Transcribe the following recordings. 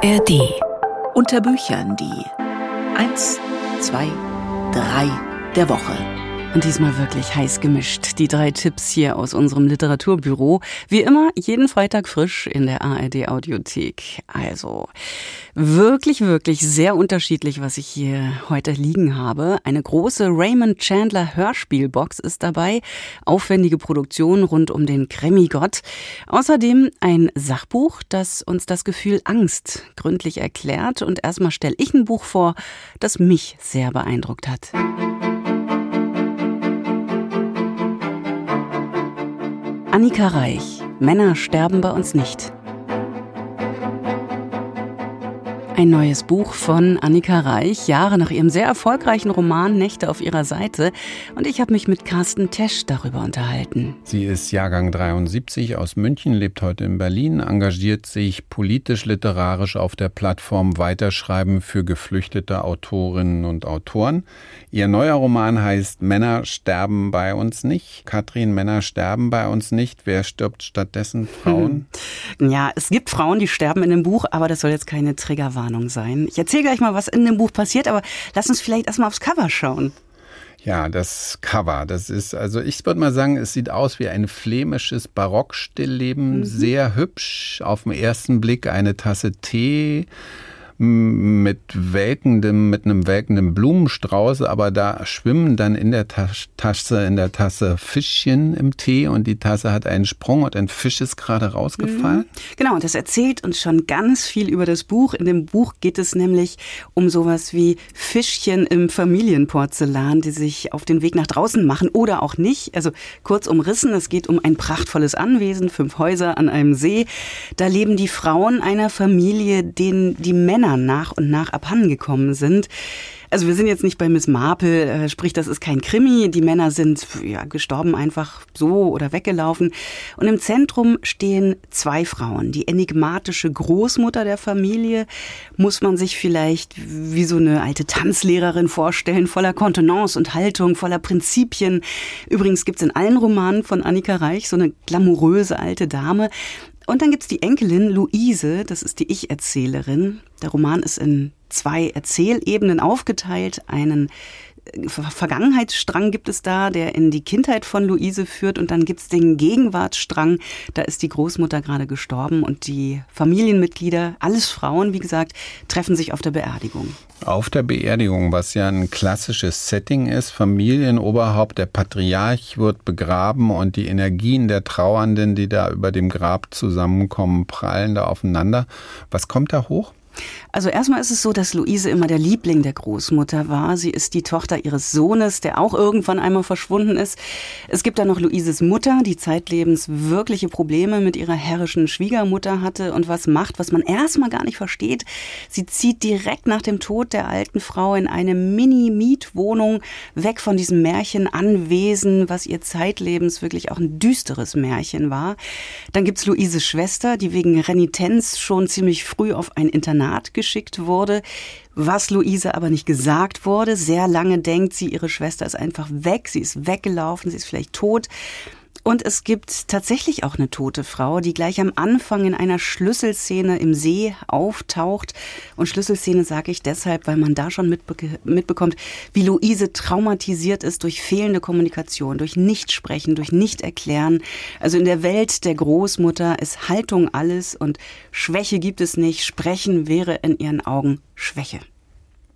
ARD. Unter Büchern die 1, 2, 3 der Woche. Und diesmal wirklich heiß gemischt. Die drei Tipps hier aus unserem Literaturbüro. Wie immer, jeden Freitag frisch in der ARD Audiothek. Also, wirklich, wirklich sehr unterschiedlich, was ich hier heute liegen habe. Eine große Raymond Chandler Hörspielbox ist dabei. Aufwendige Produktion rund um den Kremigott. Außerdem ein Sachbuch, das uns das Gefühl Angst gründlich erklärt. Und erstmal stelle ich ein Buch vor, das mich sehr beeindruckt hat. Annika Reich. Männer sterben bei uns nicht. Ein neues Buch von Annika Reich, Jahre nach ihrem sehr erfolgreichen Roman Nächte auf ihrer Seite. Und ich habe mich mit Carsten Tesch darüber unterhalten. Sie ist Jahrgang 73 aus München, lebt heute in Berlin, engagiert sich politisch-literarisch auf der Plattform Weiterschreiben für geflüchtete Autorinnen und Autoren. Ihr neuer Roman heißt Männer sterben bei uns nicht. Katrin, Männer sterben bei uns nicht. Wer stirbt stattdessen? Frauen? Ja, es gibt Frauen, die sterben in dem Buch, aber das soll jetzt keine Triggerwarnung Triggerwarnung sein. Ich erzähle gleich mal, was in dem Buch passiert, aber lass uns vielleicht erstmal aufs Cover schauen. Ja, das Cover, das ist, also ich würde mal sagen, es sieht aus wie ein flämisches Barockstillleben, mhm. sehr hübsch, auf den ersten Blick eine Tasse Tee, mit welkendem, mit einem welkenden Blumenstrauß, aber da schwimmen dann in der Tasse, in der Tasse Fischchen im Tee und die Tasse hat einen Sprung und ein Fisch ist gerade rausgefallen. Mhm. Genau, und das erzählt uns schon ganz viel über das Buch. In dem Buch geht es nämlich um sowas wie Fischchen im Familienporzellan, die sich auf den Weg nach draußen machen oder auch nicht. Also kurz umrissen, es geht um ein prachtvolles Anwesen, fünf Häuser an einem See. Da leben die Frauen einer Familie, denen die Männer Männern nach und nach abhandengekommen sind. Also wir sind jetzt nicht bei Miss Marple, äh, sprich, das ist kein Krimi. Die Männer sind ja, gestorben einfach so oder weggelaufen. Und im Zentrum stehen zwei Frauen. Die enigmatische Großmutter der Familie muss man sich vielleicht wie so eine alte Tanzlehrerin vorstellen, voller Kontenance und Haltung, voller Prinzipien. Übrigens gibt's in allen Romanen von Annika Reich so eine glamouröse alte Dame. Und dann gibt's die Enkelin Luise, das ist die Ich-Erzählerin. Der Roman ist in zwei Erzählebenen aufgeteilt. Einen Vergangenheitsstrang gibt es da, der in die Kindheit von Luise führt. Und dann gibt es den Gegenwartsstrang. Da ist die Großmutter gerade gestorben und die Familienmitglieder, alles Frauen, wie gesagt, treffen sich auf der Beerdigung. Auf der Beerdigung, was ja ein klassisches Setting ist, Familienoberhaupt, der Patriarch wird begraben und die Energien der Trauernden, die da über dem Grab zusammenkommen, prallen da aufeinander. Was kommt da hoch? Also erstmal ist es so, dass Luise immer der Liebling der Großmutter war. Sie ist die Tochter ihres Sohnes, der auch irgendwann einmal verschwunden ist. Es gibt dann noch Luises Mutter, die zeitlebens wirkliche Probleme mit ihrer herrischen Schwiegermutter hatte und was macht, was man erstmal gar nicht versteht. Sie zieht direkt nach dem Tod der alten Frau in eine Mini-Mietwohnung weg von diesem Märchenanwesen, was ihr zeitlebens wirklich auch ein düsteres Märchen war. Dann gibt's Luises Schwester, die wegen Renitenz schon ziemlich früh auf ein Internat Internat geschickt wurde, was Luise aber nicht gesagt wurde. Sehr lange denkt sie, ihre Schwester ist einfach weg, sie ist weggelaufen, sie ist vielleicht tot. Und es gibt tatsächlich auch eine tote Frau, die gleich am Anfang in einer Schlüsselszene im See auftaucht. Und Schlüsselszene sage ich deshalb, weil man da schon mitbe mitbekommt, wie Luise traumatisiert ist durch fehlende Kommunikation, durch Nichtsprechen, durch Nicht-Erklären. Also in der Welt der Großmutter ist Haltung alles und Schwäche gibt es nicht. Sprechen wäre in ihren Augen Schwäche.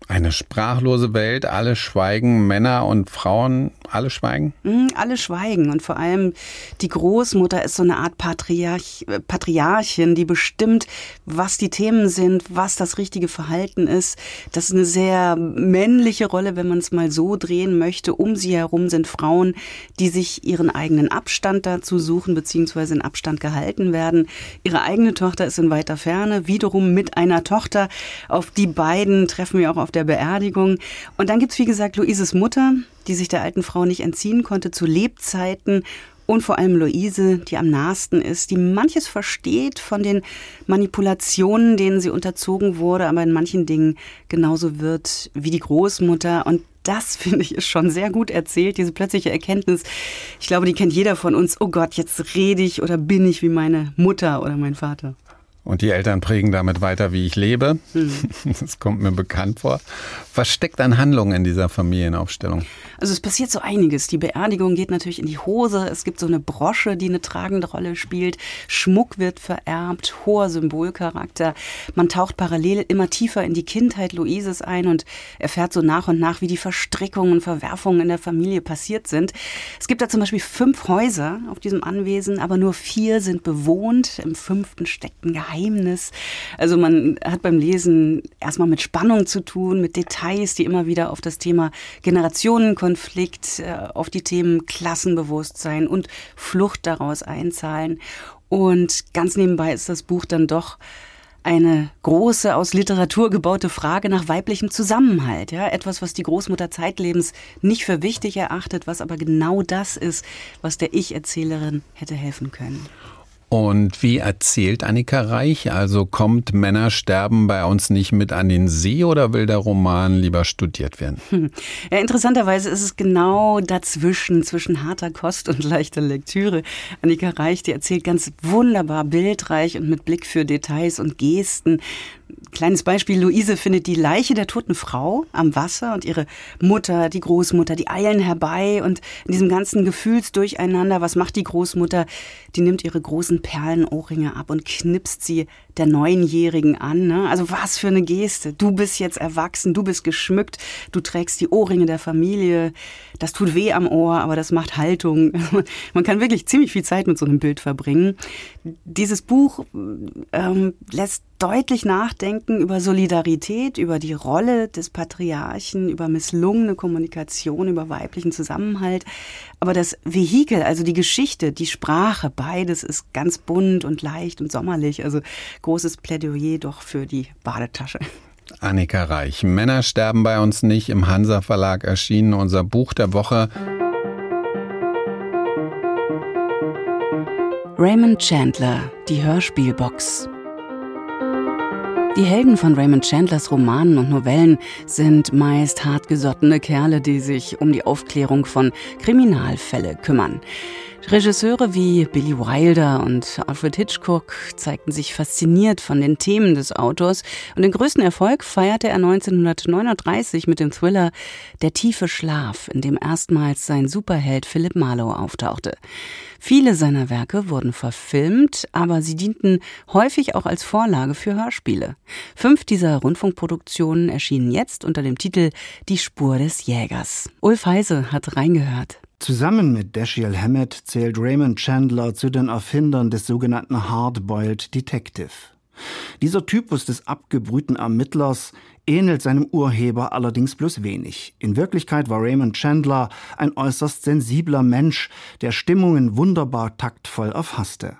Eine sprachlose Welt, alle schweigen, Männer und Frauen, alle schweigen? Mm, alle schweigen und vor allem die Großmutter ist so eine Art Patriarch, äh, Patriarchin, die bestimmt, was die Themen sind, was das richtige Verhalten ist. Das ist eine sehr männliche Rolle, wenn man es mal so drehen möchte. Um sie herum sind Frauen, die sich ihren eigenen Abstand dazu suchen, beziehungsweise in Abstand gehalten werden. Ihre eigene Tochter ist in weiter Ferne, wiederum mit einer Tochter. Auf die beiden treffen wir auch auf der Beerdigung. Und dann gibt's wie gesagt, Luises Mutter, die sich der alten Frau nicht entziehen konnte zu Lebzeiten. Und vor allem Luise, die am nahesten ist, die manches versteht von den Manipulationen, denen sie unterzogen wurde, aber in manchen Dingen genauso wird wie die Großmutter. Und das finde ich ist schon sehr gut erzählt, diese plötzliche Erkenntnis. Ich glaube, die kennt jeder von uns. Oh Gott, jetzt rede ich oder bin ich wie meine Mutter oder mein Vater. Und die Eltern prägen damit weiter, wie ich lebe. Mhm. Das kommt mir bekannt vor. Was steckt an Handlungen in dieser Familienaufstellung? Also es passiert so einiges. Die Beerdigung geht natürlich in die Hose. Es gibt so eine Brosche, die eine tragende Rolle spielt. Schmuck wird vererbt, hoher Symbolcharakter. Man taucht parallel immer tiefer in die Kindheit Luises ein und erfährt so nach und nach, wie die Verstrickungen und Verwerfungen in der Familie passiert sind. Es gibt da zum Beispiel fünf Häuser auf diesem Anwesen, aber nur vier sind bewohnt. Im fünften steckt ein Geheimnis. Also man hat beim Lesen erstmal mit Spannung zu tun, mit Details, die immer wieder auf das Thema Generationen Konflikt äh, auf die Themen Klassenbewusstsein und Flucht daraus einzahlen. Und ganz nebenbei ist das Buch dann doch eine große aus Literatur gebaute Frage nach weiblichem Zusammenhalt, ja, etwas, was die Großmutter zeitlebens nicht für wichtig erachtet, was aber genau das ist, was der Ich-Erzählerin hätte helfen können. Und wie erzählt Annika Reich? Also kommt Männer sterben bei uns nicht mit an den See oder will der Roman lieber studiert werden? Hm. Ja, interessanterweise ist es genau dazwischen, zwischen harter Kost und leichter Lektüre. Annika Reich, die erzählt ganz wunderbar, bildreich und mit Blick für Details und Gesten. Kleines Beispiel, Luise findet die Leiche der toten Frau am Wasser und ihre Mutter, die Großmutter, die eilen herbei und in diesem ganzen Gefühlsdurcheinander, was macht die Großmutter? Die nimmt ihre großen Perlenohrringe ab und knipst sie der Neunjährigen an. Ne? Also was für eine Geste. Du bist jetzt erwachsen, du bist geschmückt, du trägst die Ohrringe der Familie. Das tut weh am Ohr, aber das macht Haltung. Man kann wirklich ziemlich viel Zeit mit so einem Bild verbringen. Dieses Buch ähm, lässt deutlich nachdenken über Solidarität, über die Rolle des Patriarchen, über misslungene Kommunikation, über weiblichen Zusammenhalt. Aber das Vehikel, also die Geschichte, die Sprache, beides ist ganz bunt und leicht und sommerlich. Also großes Plädoyer doch für die Badetasche. Annika Reich. Männer sterben bei uns nicht. Im Hansa Verlag erschienen unser Buch der Woche. Raymond Chandler, die Hörspielbox. Die Helden von Raymond Chandlers Romanen und Novellen sind meist hartgesottene Kerle, die sich um die Aufklärung von Kriminalfälle kümmern. Regisseure wie Billy Wilder und Alfred Hitchcock zeigten sich fasziniert von den Themen des Autors und den größten Erfolg feierte er 1939 mit dem Thriller Der tiefe Schlaf, in dem erstmals sein Superheld Philip Marlowe auftauchte. Viele seiner Werke wurden verfilmt, aber sie dienten häufig auch als Vorlage für Hörspiele. Fünf dieser Rundfunkproduktionen erschienen jetzt unter dem Titel Die Spur des Jägers. Ulf Heise hat reingehört. Zusammen mit Dashiell Hammett zählt Raymond Chandler zu den Erfindern des sogenannten Hardboiled Detective. Dieser Typus des abgebrühten Ermittlers ähnelt seinem Urheber allerdings bloß wenig. In Wirklichkeit war Raymond Chandler ein äußerst sensibler Mensch, der Stimmungen wunderbar taktvoll erfasste.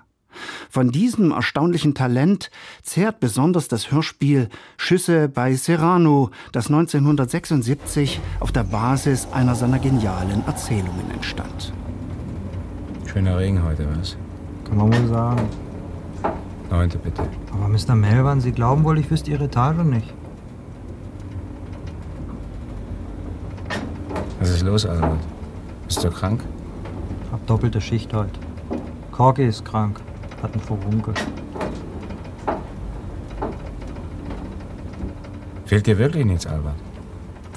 Von diesem erstaunlichen Talent zehrt besonders das Hörspiel Schüsse bei Serrano, das 1976 auf der Basis einer seiner genialen Erzählungen entstand. Schöner Regen heute, was? Kann man wohl sagen. Neunte, bitte. Aber Mr. Melvan, Sie glauben wohl, ich wüsste Ihre Etage nicht. Was ist los, Albert? Bist du krank? Hab doppelte Schicht heute. Corky ist krank hatten Furunkel. Fehlt dir wirklich nichts, Albert?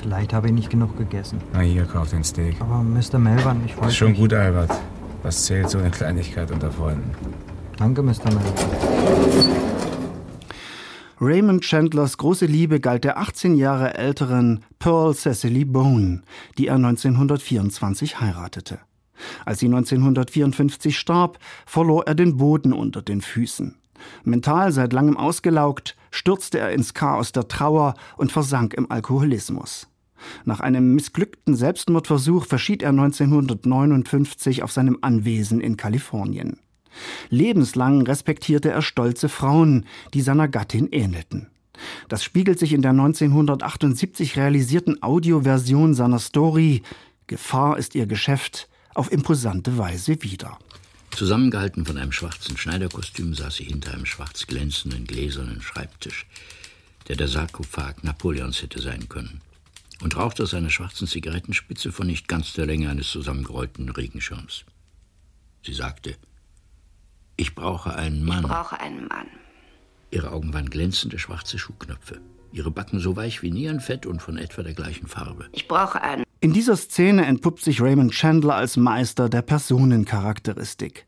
Vielleicht habe ich nicht genug gegessen. Na hier, kauf den Steak. Aber Mr. Melvan, ich wollte. Ist schon nicht. gut, Albert. Was zählt so eine Kleinigkeit unter Freunden? Danke, Mr. Melvan. Raymond Chandlers große Liebe galt der 18 Jahre älteren Pearl Cecily Bone, die er 1924 heiratete. Als sie 1954 starb, verlor er den Boden unter den Füßen. Mental seit langem ausgelaugt, stürzte er ins Chaos der Trauer und versank im Alkoholismus. Nach einem missglückten Selbstmordversuch verschied er 1959 auf seinem Anwesen in Kalifornien. Lebenslang respektierte er stolze Frauen, die seiner Gattin ähnelten. Das spiegelt sich in der 1978 realisierten Audioversion seiner Story Gefahr ist ihr Geschäft auf imposante Weise wider. Zusammengehalten von einem schwarzen Schneiderkostüm saß sie hinter einem schwarz glänzenden gläsernen Schreibtisch, der der Sarkophag Napoleons hätte sein können, und rauchte aus einer schwarzen Zigarettenspitze von nicht ganz der Länge eines zusammengerollten Regenschirms. Sie sagte, ich brauche einen Mann. Ich brauche einen Mann. Ihre Augen waren glänzende schwarze Schuhknöpfe. Ihre Backen so weich wie Nierenfett und von etwa der gleichen Farbe. Ich brauche einen. In dieser Szene entpuppt sich Raymond Chandler als Meister der Personencharakteristik.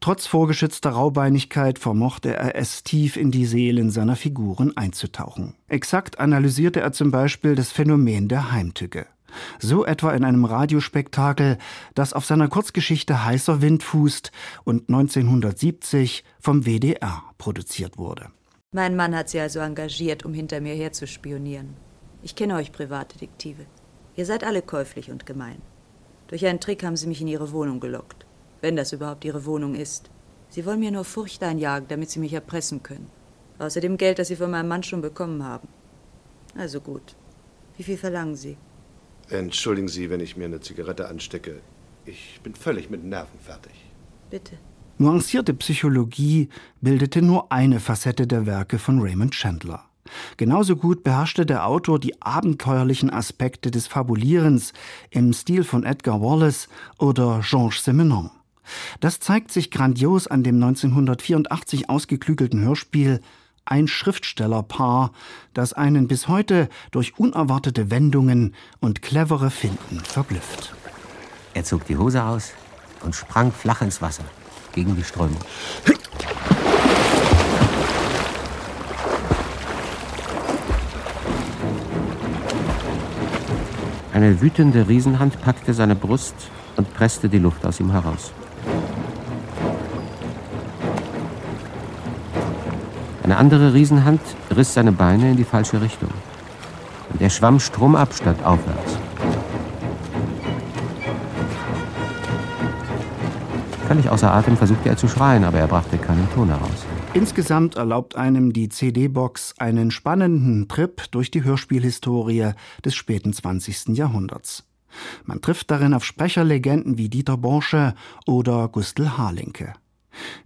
Trotz vorgeschützter Raubeinigkeit vermochte er es tief in die Seelen seiner Figuren einzutauchen. Exakt analysierte er zum Beispiel das Phänomen der Heimtücke. So etwa in einem Radiospektakel, das auf seiner Kurzgeschichte Heißer Wind fußt und 1970 vom WDR produziert wurde. Mein Mann hat sie also engagiert, um hinter mir herzuspionieren. Ich kenne euch Privatdetektive. Ihr seid alle käuflich und gemein. Durch einen Trick haben sie mich in ihre Wohnung gelockt. Wenn das überhaupt ihre Wohnung ist. Sie wollen mir nur Furcht einjagen, damit sie mich erpressen können. Außer dem Geld, das sie von meinem Mann schon bekommen haben. Also gut. Wie viel verlangen Sie? Entschuldigen Sie, wenn ich mir eine Zigarette anstecke. Ich bin völlig mit Nerven fertig. Bitte. Nuancierte Psychologie bildete nur eine Facette der Werke von Raymond Chandler. Genauso gut beherrschte der Autor die abenteuerlichen Aspekte des Fabulierens im Stil von Edgar Wallace oder Georges Simenon. Das zeigt sich grandios an dem 1984 ausgeklügelten Hörspiel ein Schriftstellerpaar, das einen bis heute durch unerwartete Wendungen und clevere Finden verblüfft. Er zog die Hose aus und sprang flach ins Wasser gegen die Strömung. Eine wütende Riesenhand packte seine Brust und presste die Luft aus ihm heraus. Eine andere Riesenhand riss seine Beine in die falsche Richtung. Und er schwamm stromab statt aufwärts. Völlig außer Atem versuchte er zu schreien, aber er brachte keinen Ton heraus. Insgesamt erlaubt einem die CD-Box einen spannenden Trip durch die Hörspielhistorie des späten 20. Jahrhunderts. Man trifft darin auf Sprecherlegenden wie Dieter Borsche oder Gustl Harlinke.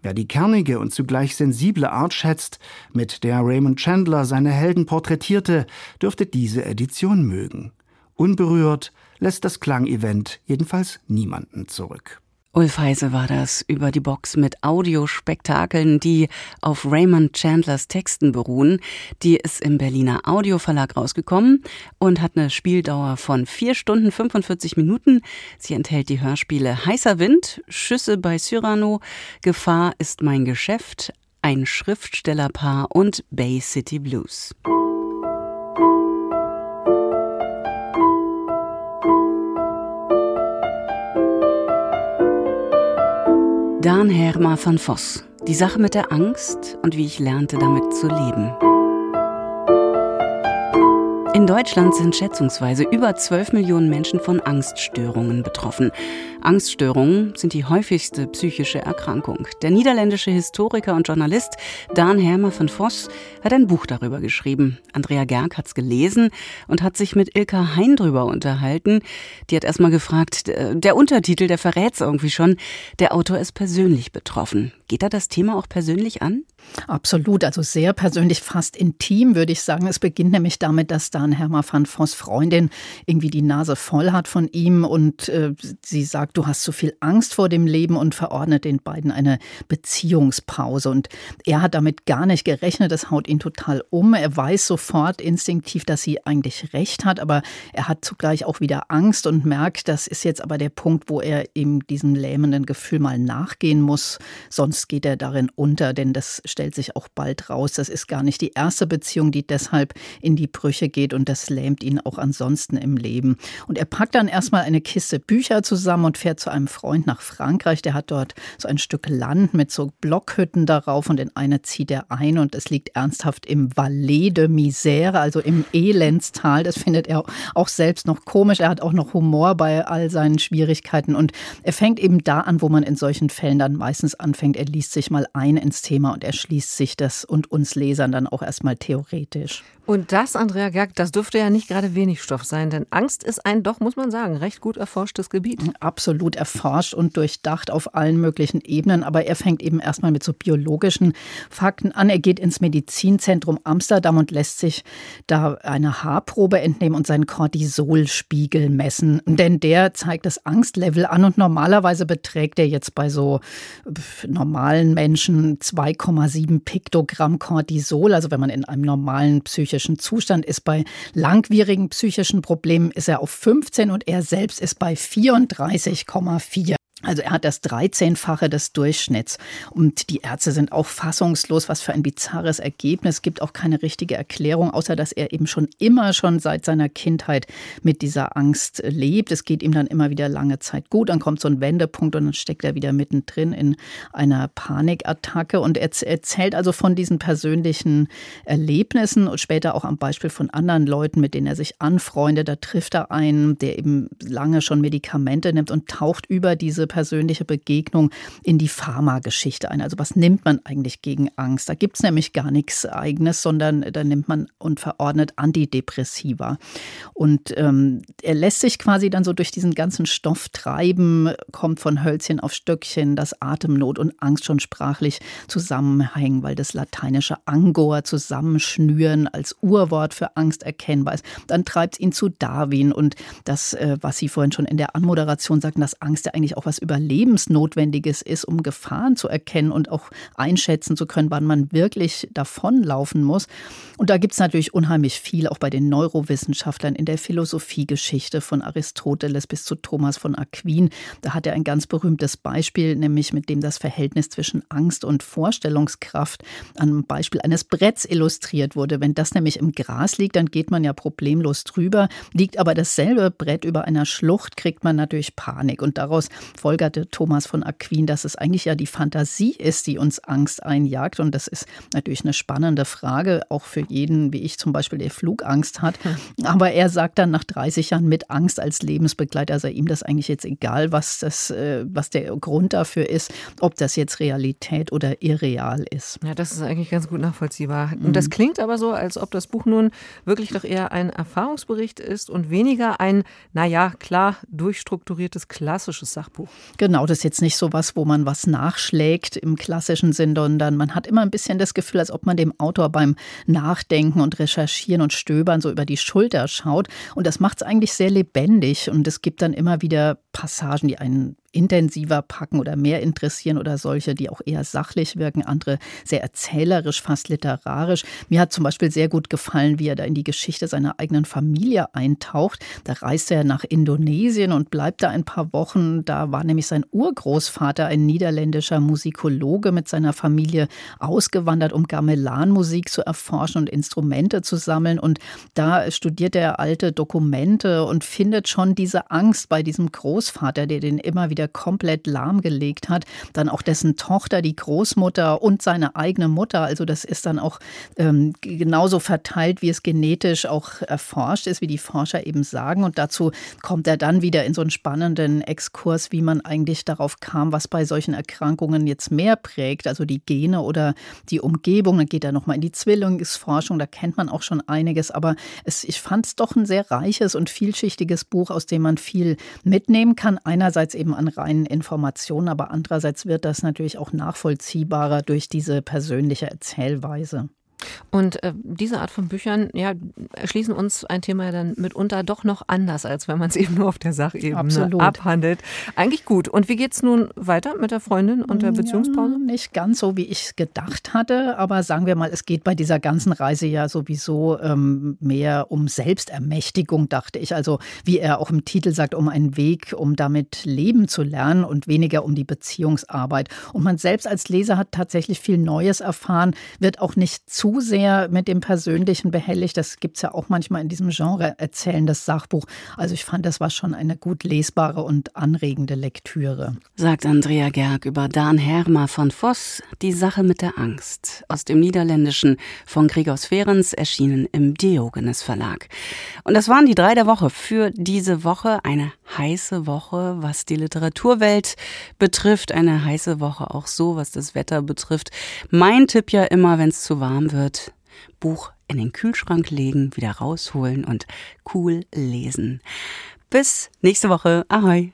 Wer die kernige und zugleich sensible Art schätzt, mit der Raymond Chandler seine Helden porträtierte, dürfte diese Edition mögen. Unberührt lässt das Klangevent jedenfalls niemanden zurück. Ulf Heise war das über die Box mit Audiospektakeln, die auf Raymond Chandlers Texten beruhen. Die ist im Berliner Audioverlag rausgekommen und hat eine Spieldauer von vier Stunden 45 Minuten. Sie enthält die Hörspiele Heißer Wind, Schüsse bei Cyrano, Gefahr ist mein Geschäft, ein Schriftstellerpaar und Bay City Blues. Dan Herma van Voss. Die Sache mit der Angst und wie ich lernte, damit zu leben. In Deutschland sind schätzungsweise über 12 Millionen Menschen von Angststörungen betroffen. Angststörungen sind die häufigste psychische Erkrankung. Der niederländische Historiker und Journalist Dan Hermer van Voss hat ein Buch darüber geschrieben. Andrea Gerg hat es gelesen und hat sich mit Ilka Hein drüber unterhalten. Die hat erstmal gefragt, der Untertitel, der verrät es irgendwie schon, der Autor ist persönlich betroffen. Geht er das Thema auch persönlich an? Absolut, also sehr persönlich, fast intim, würde ich sagen. Es beginnt nämlich damit, dass Dan Hermer van Voss Freundin irgendwie die Nase voll hat von ihm und äh, sie sagt, du hast zu viel Angst vor dem Leben und verordnet den beiden eine Beziehungspause. Und er hat damit gar nicht gerechnet, das haut ihn total um. Er weiß sofort instinktiv, dass sie eigentlich recht hat, aber er hat zugleich auch wieder Angst und merkt, das ist jetzt aber der Punkt, wo er ihm diesem lähmenden Gefühl mal nachgehen muss, sonst geht er darin unter, denn das stellt sich auch bald raus. Das ist gar nicht die erste Beziehung, die deshalb in die Brüche geht und das lähmt ihn auch ansonsten im Leben. Und er packt dann erstmal eine Kiste Bücher zusammen und fährt zu einem Freund nach Frankreich. Der hat dort so ein Stück Land mit so Blockhütten darauf und in eine zieht er ein und es liegt ernsthaft im Valais de Misère, also im Elendstal. Das findet er auch selbst noch komisch. Er hat auch noch Humor bei all seinen Schwierigkeiten und er fängt eben da an, wo man in solchen Fällen dann meistens anfängt. Er liest sich mal ein ins Thema und er schließt sich das und uns Lesern dann auch erstmal theoretisch. Und das, Andrea Gerg, das dürfte ja nicht gerade wenig Stoff sein, denn Angst ist ein doch, muss man sagen, recht gut erforschtes Gebiet. Absolut erforscht und durchdacht auf allen möglichen Ebenen, aber er fängt eben erstmal mit so biologischen Fakten an. Er geht ins Medizinzentrum Amsterdam und lässt sich da eine Haarprobe entnehmen und seinen Cortisolspiegel messen, denn der zeigt das Angstlevel an und normalerweise beträgt er jetzt bei so normalen Menschen 2,7 Piktogramm Cortisol, also wenn man in einem normalen psychischen psychischen Zustand ist. Bei langwierigen psychischen Problemen ist er auf 15 und er selbst ist bei 34,4. Also er hat das 13-fache des Durchschnitts. Und die Ärzte sind auch fassungslos, was für ein bizarres Ergebnis. Es gibt auch keine richtige Erklärung, außer dass er eben schon immer, schon seit seiner Kindheit mit dieser Angst lebt. Es geht ihm dann immer wieder lange Zeit gut. Dann kommt so ein Wendepunkt und dann steckt er wieder mittendrin in einer Panikattacke. Und er erzählt also von diesen persönlichen Erlebnissen und später auch am Beispiel von anderen Leuten, mit denen er sich anfreundet. Da trifft er einen, der eben lange schon Medikamente nimmt und taucht über diese persönliche Begegnung in die Pharmageschichte ein. Also was nimmt man eigentlich gegen Angst? Da gibt es nämlich gar nichts Eigenes, sondern da nimmt man und verordnet Antidepressiva. Und ähm, er lässt sich quasi dann so durch diesen ganzen Stoff treiben, kommt von Hölzchen auf Stöckchen, dass Atemnot und Angst schon sprachlich zusammenhängen, weil das lateinische Angor zusammenschnüren als Urwort für Angst erkennbar ist. Dann treibt es ihn zu Darwin und das, äh, was Sie vorhin schon in der Anmoderation sagten, dass Angst ja eigentlich auch was Überlebensnotwendiges ist, um Gefahren zu erkennen und auch einschätzen zu können, wann man wirklich davonlaufen muss. Und da gibt es natürlich unheimlich viel, auch bei den Neurowissenschaftlern in der Philosophiegeschichte von Aristoteles bis zu Thomas von Aquin. Da hat er ein ganz berühmtes Beispiel, nämlich mit dem das Verhältnis zwischen Angst und Vorstellungskraft am Beispiel eines Bretts illustriert wurde. Wenn das nämlich im Gras liegt, dann geht man ja problemlos drüber. Liegt aber dasselbe Brett über einer Schlucht, kriegt man natürlich Panik. Und daraus folgt folgerte Thomas von Aquin, dass es eigentlich ja die Fantasie ist, die uns Angst einjagt. Und das ist natürlich eine spannende Frage, auch für jeden, wie ich zum Beispiel, der Flugangst hat. Aber er sagt dann nach 30 Jahren mit Angst als Lebensbegleiter, sei ihm das eigentlich jetzt egal, was, das, äh, was der Grund dafür ist, ob das jetzt Realität oder irreal ist. Ja, das ist eigentlich ganz gut nachvollziehbar. Und das mhm. klingt aber so, als ob das Buch nun wirklich doch eher ein Erfahrungsbericht ist und weniger ein, naja, klar durchstrukturiertes klassisches Sachbuch. Genau, das ist jetzt nicht so was, wo man was nachschlägt im klassischen Sinn, sondern man hat immer ein bisschen das Gefühl, als ob man dem Autor beim Nachdenken und Recherchieren und Stöbern so über die Schulter schaut. Und das macht es eigentlich sehr lebendig. Und es gibt dann immer wieder Passagen, die einen intensiver packen oder mehr interessieren oder solche, die auch eher sachlich wirken, andere sehr erzählerisch, fast literarisch. Mir hat zum Beispiel sehr gut gefallen, wie er da in die Geschichte seiner eigenen Familie eintaucht. Da reist er nach Indonesien und bleibt da ein paar Wochen. Da war nämlich sein Urgroßvater, ein niederländischer Musikologe, mit seiner Familie ausgewandert, um Gamelan-Musik zu erforschen und Instrumente zu sammeln. Und da studiert er alte Dokumente und findet schon diese Angst bei diesem Großvater, der den immer wieder wieder komplett lahmgelegt hat. Dann auch dessen Tochter, die Großmutter und seine eigene Mutter. Also das ist dann auch ähm, genauso verteilt, wie es genetisch auch erforscht ist, wie die Forscher eben sagen. Und dazu kommt er dann wieder in so einen spannenden Exkurs, wie man eigentlich darauf kam, was bei solchen Erkrankungen jetzt mehr prägt, also die Gene oder die Umgebung. Dann geht er nochmal in die Zwillingsforschung, da kennt man auch schon einiges. Aber es, ich fand es doch ein sehr reiches und vielschichtiges Buch, aus dem man viel mitnehmen kann. Einerseits eben an reinen Informationen, aber andererseits wird das natürlich auch nachvollziehbarer durch diese persönliche Erzählweise. Und äh, diese Art von Büchern ja, erschließen uns ein Thema dann mitunter doch noch anders, als wenn man es eben nur auf der Sachebene Absolut. abhandelt. Eigentlich gut. Und wie geht es nun weiter mit der Freundin und der Beziehungspause? Ja, nicht ganz so, wie ich es gedacht hatte, aber sagen wir mal, es geht bei dieser ganzen Reise ja sowieso ähm, mehr um Selbstermächtigung, dachte ich. Also wie er auch im Titel sagt, um einen Weg, um damit leben zu lernen und weniger um die Beziehungsarbeit. Und man selbst als Leser hat tatsächlich viel Neues erfahren, wird auch nicht zu sehr mit dem Persönlichen behelligt. Das gibt es ja auch manchmal in diesem Genre erzählendes Sachbuch. Also ich fand, das war schon eine gut lesbare und anregende Lektüre. Sagt Andrea Gerg über Dan Herma von Voss, Die Sache mit der Angst. Aus dem Niederländischen von Gregors Ferens, erschienen im Diogenes Verlag. Und das waren die drei der Woche für diese Woche. Eine heiße Woche, was die Literaturwelt betrifft. Eine heiße Woche auch so, was das Wetter betrifft. Mein Tipp ja immer, wenn es zu warm wird, Buch in den Kühlschrank legen, wieder rausholen und cool lesen. Bis nächste Woche. Ahoi!